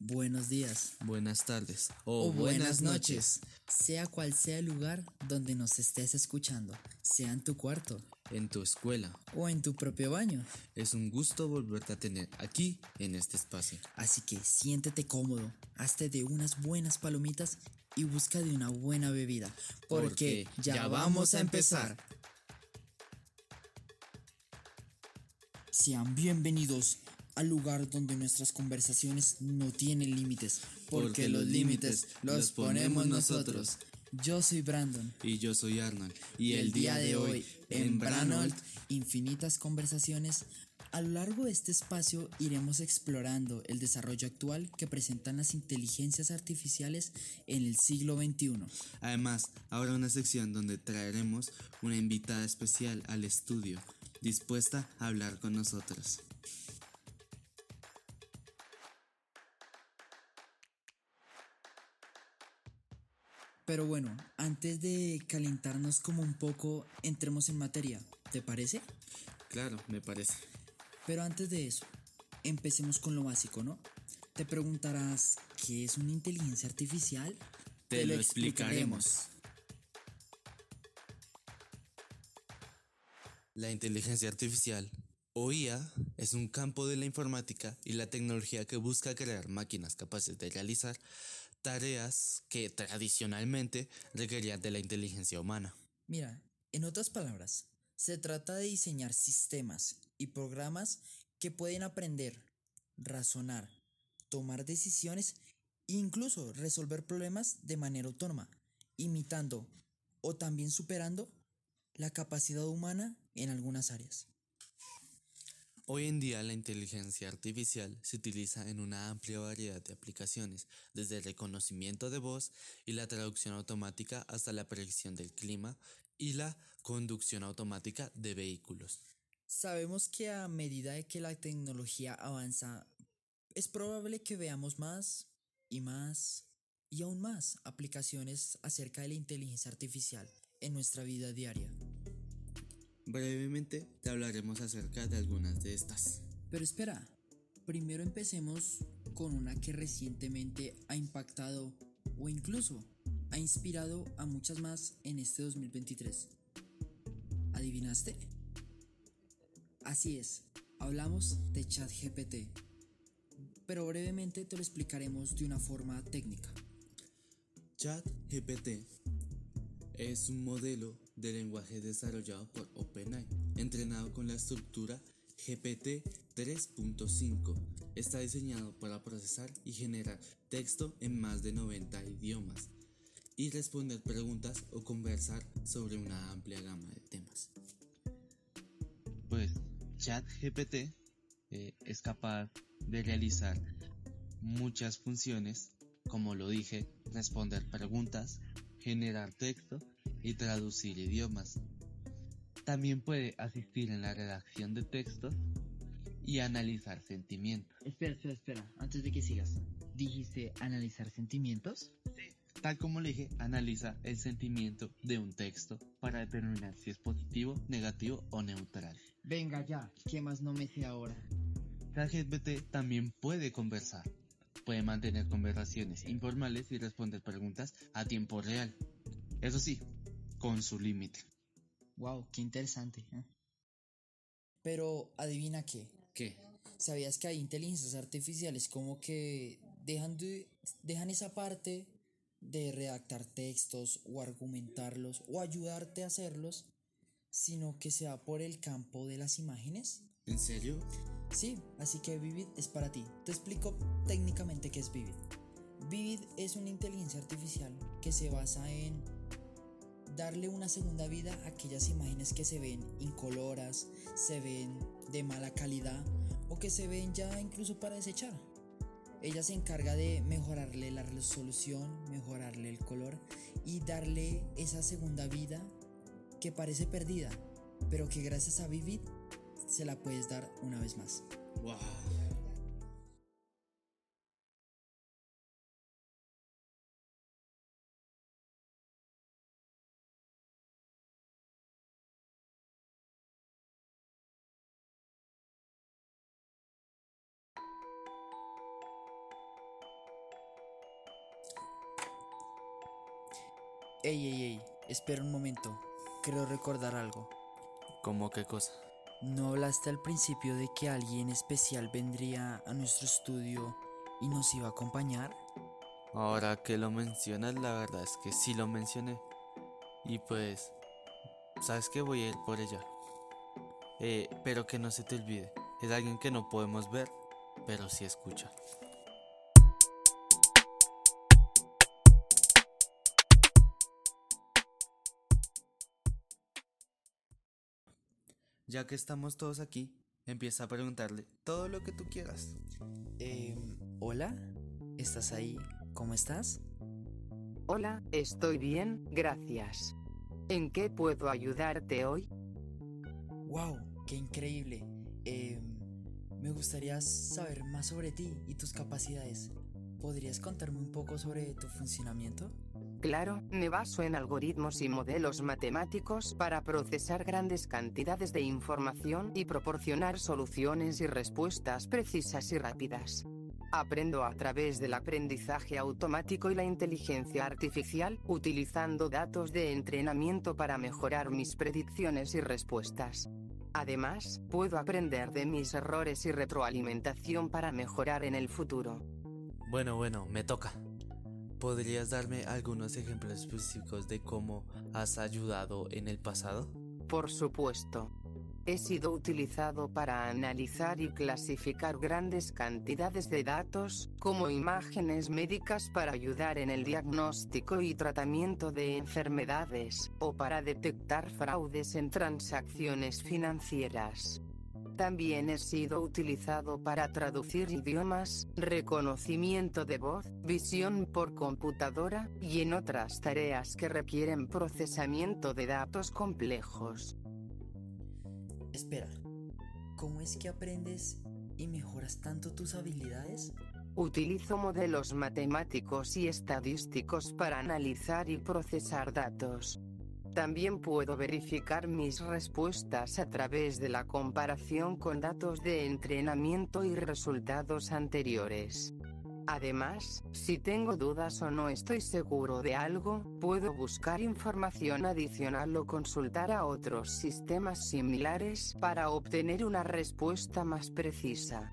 buenos días buenas tardes o, buenas, noches. Sea cual sea el lugar donde nos estés escuchando, sea en tu cuarto, en tu escuela o en tu propio baño. Es un gusto volverte a tener aquí en este espacio. Así que siéntete cómodo, hazte de unas buenas palomitas y busca de una buena bebida, porque, ya, vamos a empezar. Sean bienvenidos al lugar donde nuestras conversaciones no tienen límites, porque, los límites los ponemos nosotros. Yo soy Brandon. Y yo soy Arnold. Y, el día de hoy, en Branold, infinitas conversaciones, a lo largo de este espacio iremos explorando el desarrollo actual que presentan las inteligencias artificiales en el siglo XXI. Además, habrá una sección donde traeremos una invitada especial al estudio, dispuesta a hablar con nosotros. Pero bueno, antes de calentarnos como un poco, entremos en materia, ¿te parece? Claro, me parece. Pero antes de eso, empecemos con lo básico, ¿no? Te preguntarás, ¿qué es una inteligencia artificial? Te, lo explicaremos. La inteligencia artificial, o IA, es un campo de la informática y la tecnología que busca crear máquinas capaces de realizar tareas que tradicionalmente requerían de la inteligencia humana. Mira, en otras palabras, se trata de diseñar sistemas y programas que pueden aprender, razonar, tomar decisiones e incluso resolver problemas de manera autónoma, imitando o también superando la capacidad humana en algunas áreas. Hoy en día la inteligencia artificial se utiliza en una amplia variedad de aplicaciones, desde el reconocimiento de voz y la traducción automática hasta la predicción del clima y la conducción automática de vehículos. Sabemos que a medida que la tecnología avanza, es probable que veamos más y más y aún más aplicaciones acerca de la inteligencia artificial en nuestra vida diaria. Brevemente te hablaremos acerca de algunas de estas. Pero espera, primero empecemos con una que recientemente ha impactado o incluso ha inspirado a muchas más en este 2023. ¿Adivinaste? Así es, hablamos de ChatGPT, pero brevemente te lo explicaremos de una forma técnica. ChatGPT es un modelo de lenguaje desarrollado por OpenAI, entrenado con la estructura GPT 3.5. Está diseñado para procesar y generar texto en más de 90 idiomas y responder preguntas o conversar sobre una amplia gama de temas. Pues ChatGPT eh, es capaz de realizar muchas funciones, como lo dije, responder preguntas, generar texto y traducir idiomas. También puede asistir en la redacción de textos y analizar sentimientos. Espera, espera, espera, antes de que sigas. ¿Dijiste analizar sentimientos? Sí. Tal como le dije, analiza el sentimiento de un texto para determinar si es positivo, negativo o neutral. Venga ya, ¿qué más no me sé ahora? ChatGPT también puede conversar. Puede mantener conversaciones informales y responder preguntas a tiempo real. Eso sí, con su límite. Wow, qué interesante. ¿eh? Pero adivina qué. ¿Qué? ¿Sabías que hay inteligencias artificiales como que dejan, dejan esa parte de redactar textos o argumentarlos o ayudarte a hacerlos, sino que se va por el campo de las imágenes? ¿En serio? Sí, así que Vivid es para ti. Te explico técnicamente qué es Vivid. Vivid es una inteligencia artificial que se basa en darle una segunda vida a aquellas imágenes que se ven incoloras, se ven de mala calidad o que se ven ya incluso para desechar. Ella se encarga de mejorarle la resolución, mejorarle el color y darle esa segunda vida que parece perdida, pero que gracias a Vivid se la puedes dar una vez más. Wow. Ey, ey, ey, espera un momento. Creo recordar algo. ¿Cómo qué cosa? ¿No hablaste al principio de que alguien especial vendría a nuestro estudio y nos iba a acompañar? Ahora que lo mencionas, la verdad es que sí lo mencioné. Y pues, ¿sabes que Voy a ir por ella. Eh, pero que no se te olvide, es alguien que no podemos ver, pero sí escucha. Ya que estamos todos aquí, empieza a preguntarle todo lo que tú quieras. Eh, Hola, ¿estás ahí? ¿Cómo estás? Hola, estoy bien, gracias. ¿En qué puedo ayudarte hoy? ¡Wow! ¡Qué increíble! Eh, me gustaría saber más sobre ti y tus capacidades. ¿Podrías contarme un poco sobre tu funcionamiento? Claro, me baso en algoritmos y modelos matemáticos para procesar grandes cantidades de información y proporcionar soluciones y respuestas precisas y rápidas. Aprendo a través del aprendizaje automático y la inteligencia artificial, utilizando datos de entrenamiento para mejorar mis predicciones y respuestas. Además, puedo aprender de mis errores y retroalimentación para mejorar en el futuro. Bueno, bueno, me toca. ¿Podrías darme algunos ejemplos específicos de cómo has ayudado en el pasado? Por supuesto. He sido utilizado para analizar y clasificar grandes cantidades de datos, como imágenes médicas para ayudar en el diagnóstico y tratamiento de enfermedades, o para detectar fraudes en transacciones financieras. También he sido utilizado para traducir idiomas, reconocimiento de voz, visión por computadora, y en otras tareas que requieren procesamiento de datos complejos. Espera, ¿cómo es que aprendes y mejoras tanto tus habilidades? Utilizo modelos matemáticos y estadísticos para analizar y procesar datos. También puedo verificar mis respuestas a través de la comparación con datos de entrenamiento y resultados anteriores. Además, si tengo dudas o no estoy seguro de algo, puedo buscar información adicional o consultar a otros sistemas similares para obtener una respuesta más precisa.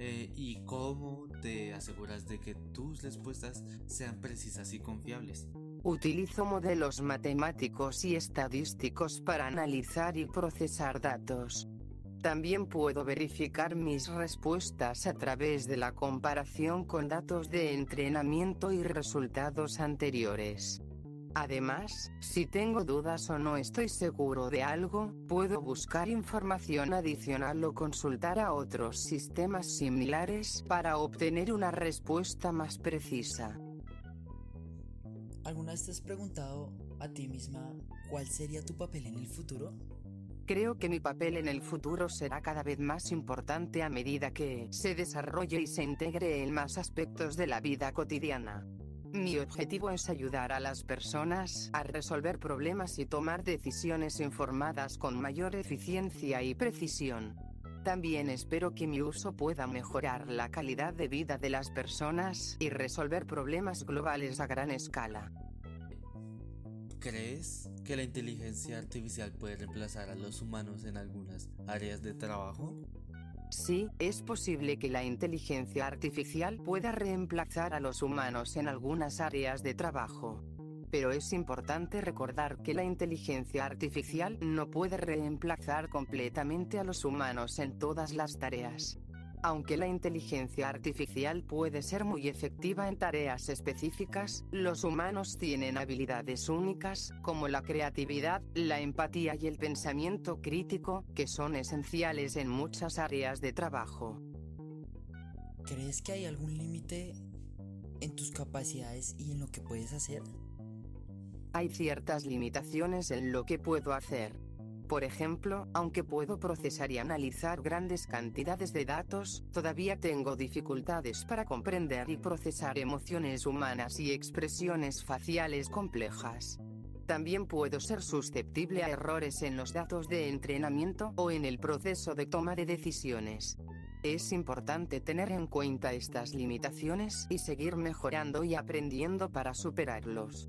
Eh, ¿Y cómo te aseguras de que tus respuestas sean precisas y confiables? Utilizo modelos matemáticos y estadísticos para analizar y procesar datos. También puedo verificar mis respuestas a través de la comparación con datos de entrenamiento y resultados anteriores. Además, si tengo dudas o no estoy seguro de algo, puedo buscar información adicional o consultar a otros sistemas similares para obtener una respuesta más precisa. ¿Alguna vez te has preguntado a ti misma cuál sería tu papel en el futuro? Creo que mi papel en el futuro será cada vez más importante a medida que se desarrolle y se integre en más aspectos de la vida cotidiana. Mi objetivo es ayudar a las personas a resolver problemas y tomar decisiones informadas con mayor eficiencia y precisión. También espero que mi uso pueda mejorar la calidad de vida de las personas y resolver problemas globales a gran escala. ¿Crees que la inteligencia artificial puede reemplazar a los humanos en algunas áreas de trabajo? Sí, es posible que la inteligencia artificial pueda reemplazar a los humanos en algunas áreas de trabajo. Pero es importante recordar que la inteligencia artificial no puede reemplazar completamente a los humanos en todas las tareas. Aunque la inteligencia artificial puede ser muy efectiva en tareas específicas, los humanos tienen habilidades únicas, como la creatividad, la empatía y el pensamiento crítico, que son esenciales en muchas áreas de trabajo. ¿Crees que hay algún límite en tus capacidades y en lo que puedes hacer? Hay ciertas limitaciones en lo que puedo hacer. Por ejemplo, aunque puedo procesar y analizar grandes cantidades de datos, todavía tengo dificultades para comprender y procesar emociones humanas y expresiones faciales complejas. También puedo ser susceptible a errores en los datos de entrenamiento o en el proceso de toma de decisiones. Es importante tener en cuenta estas limitaciones y seguir mejorando y aprendiendo para superarlos.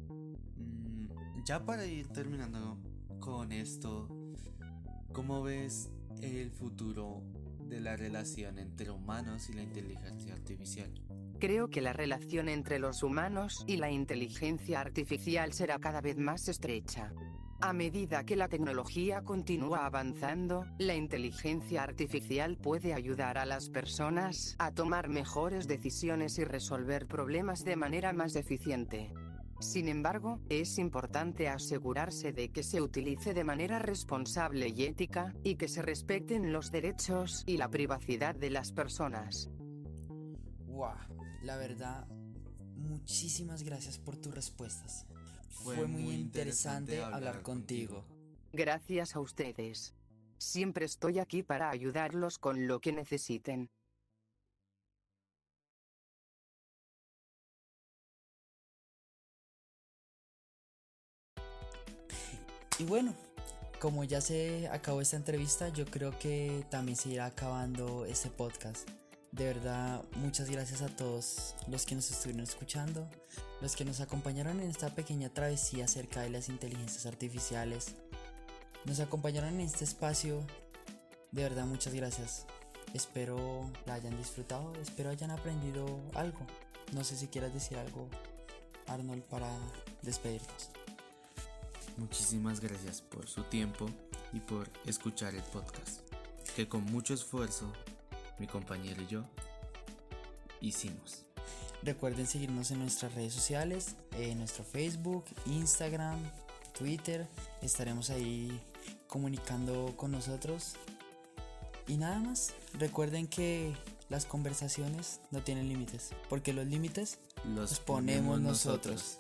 Ya para ir terminando con esto, ¿cómo ves el futuro de la relación entre humanos y la inteligencia artificial? Creo que la relación entre los humanos y la inteligencia artificial será cada vez más estrecha. A medida que la tecnología continúa avanzando, la inteligencia artificial puede ayudar a las personas a tomar mejores decisiones y resolver problemas de manera más eficiente. Sin embargo, es importante asegurarse de que se utilice de manera responsable y ética, y que se respeten los derechos y la privacidad de las personas. Wow, la verdad, muchísimas gracias por tus respuestas. Fue, muy, interesante, hablar contigo. Gracias a ustedes. Siempre estoy aquí para ayudarlos con lo que necesiten. Y bueno, como ya se acabó esta entrevista, yo creo que también se irá acabando este podcast. De verdad, muchas gracias a todos los que nos estuvieron escuchando, los que nos acompañaron en esta pequeña travesía acerca de las inteligencias artificiales. Nos acompañaron en este espacio. De verdad, muchas gracias. Espero la hayan disfrutado, espero hayan aprendido algo. No sé si quieras decir algo, Arnold, para despedirnos. Muchísimas gracias por su tiempo y por escuchar el podcast, que con mucho esfuerzo mi compañero y yo hicimos. Recuerden seguirnos en nuestras redes sociales, en nuestro Facebook, Instagram, Twitter. Estaremos ahí comunicando con nosotros. Y nada más, recuerden que las conversaciones no tienen límites, porque los límites los, ponemos nosotros.